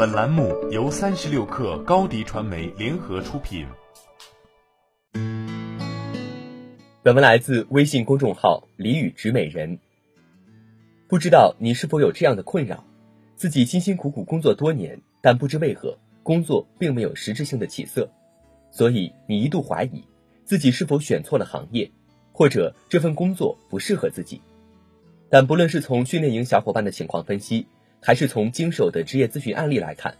本栏目由三十六氪高低传媒联合出品。本文来自微信公众号“李宇植美人”。不知道你是否有这样的困扰：自己辛辛苦苦工作多年，但不知为何工作并没有实质性的起色，所以你一度怀疑自己是否选错了行业，或者这份工作不适合自己。但不论是从训练营小伙伴的情况分析，还是从经手的职业咨询案例来看，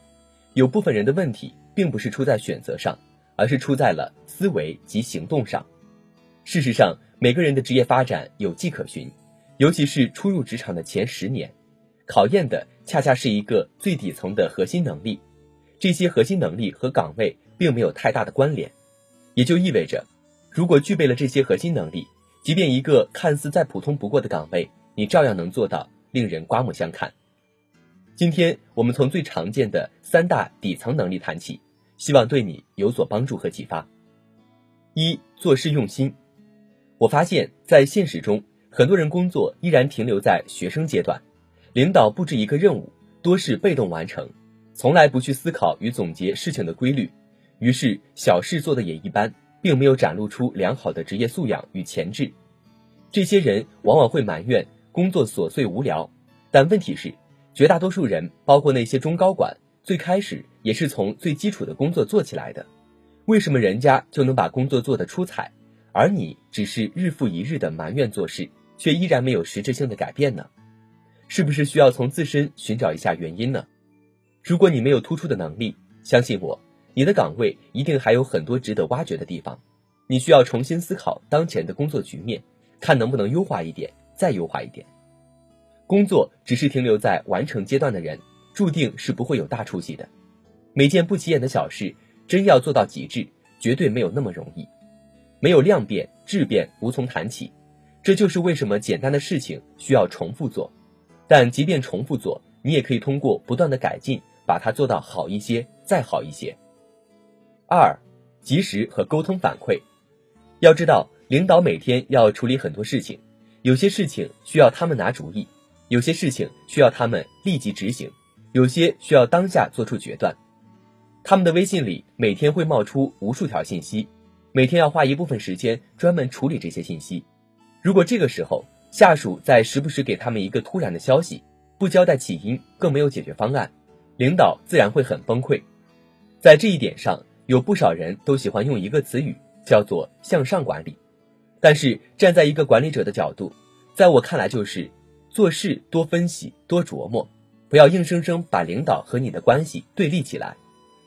有部分人的问题并不是出在选择上，而是出在了思维及行动上。事实上，每个人的职业发展有迹可循，尤其是初入职场的前十年，考验的恰恰是一个最底层的核心能力。这些核心能力和岗位并没有太大的关联，也就意味着，如果具备了这些核心能力，即便一个看似再普通不过的岗位，你照样能做到令人刮目相看。今天我们从最常见的三大底层能力谈起，希望对你有所帮助和启发。一做事用心。我发现，在现实中，很多人工作依然停留在学生阶段，领导布置一个任务，多是被动完成，从来不去思考与总结事情的规律，于是小事做的也一般，并没有展露出良好的职业素养与潜质。这些人往往会埋怨。工作琐碎无聊，但问题是，绝大多数人，包括那些中高管，最开始也是从最基础的工作做起来的。为什么人家就能把工作做得出彩，而你只是日复一日的埋怨做事，却依然没有实质性的改变呢？是不是需要从自身寻找一下原因呢？如果你没有突出的能力，相信我，你的岗位一定还有很多值得挖掘的地方。你需要重新思考当前的工作局面，看能不能优化一点。再优化一点，工作只是停留在完成阶段的人，注定是不会有大出息的。每件不起眼的小事，真要做到极致，绝对没有那么容易。没有量变，质变无从谈起。这就是为什么简单的事情需要重复做，但即便重复做，你也可以通过不断的改进，把它做到好一些，再好一些。二，及时和沟通反馈。要知道，领导每天要处理很多事情。有些事情需要他们拿主意，有些事情需要他们立即执行，有些需要当下做出决断。他们的微信里每天会冒出无数条信息，每天要花一部分时间专门处理这些信息。如果这个时候下属在时不时给他们一个突然的消息，不交代起因，更没有解决方案，领导自然会很崩溃。在这一点上，有不少人都喜欢用一个词语，叫做向上管理。但是站在一个管理者的角度，在我看来就是做事多分析多琢磨，不要硬生生把领导和你的关系对立起来。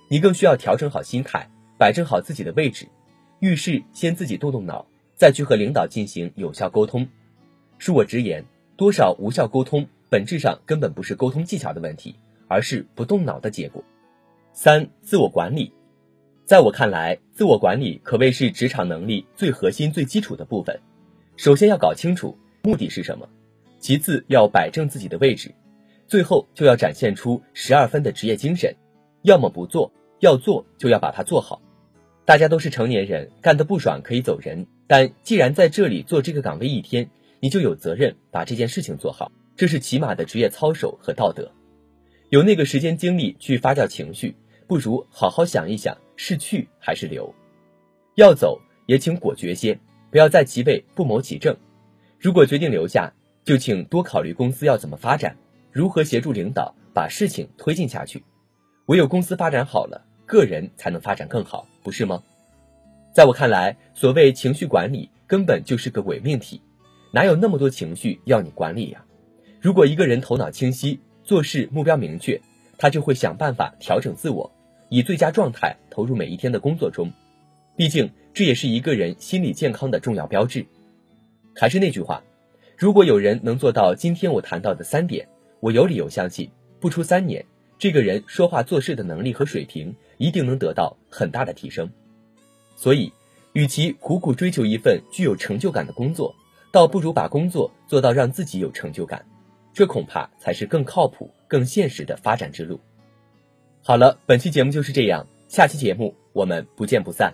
你更需要调整好心态，摆正好自己的位置，遇事先自己动动脑，再去和领导进行有效沟通。恕我直言，多少无效沟通本质上根本不是沟通技巧的问题，而是不动脑的结果。三、自我管理。在我看来，自我管理可谓是职场能力最核心、最基础的部分。首先要搞清楚目的是什么，其次要摆正自己的位置，最后就要展现出十二分的职业精神。要么不做，要做就要把它做好。大家都是成年人，干得不爽可以走人，但既然在这里做这个岗位一天，你就有责任把这件事情做好，这是起码的职业操守和道德。有那个时间精力去发酵情绪。不如好好想一想，是去还是留？要走也请果决些，不要再其位不谋其政。如果决定留下，就请多考虑公司要怎么发展，如何协助领导把事情推进下去。唯有公司发展好了，个人才能发展更好，不是吗？在我看来，所谓情绪管理根本就是个伪命题，哪有那么多情绪要你管理呀？如果一个人头脑清晰，做事目标明确。他就会想办法调整自我，以最佳状态投入每一天的工作中。毕竟这也是一个人心理健康的重要标志。还是那句话，如果有人能做到今天我谈到的三点，我有理由相信，不出三年，这个人说话做事的能力和水平一定能得到很大的提升。所以，与其苦苦追求一份具有成就感的工作，倒不如把工作做到让自己有成就感。这恐怕才是更靠谱、更现实的发展之路。好了，本期节目就是这样，下期节目我们不见不散。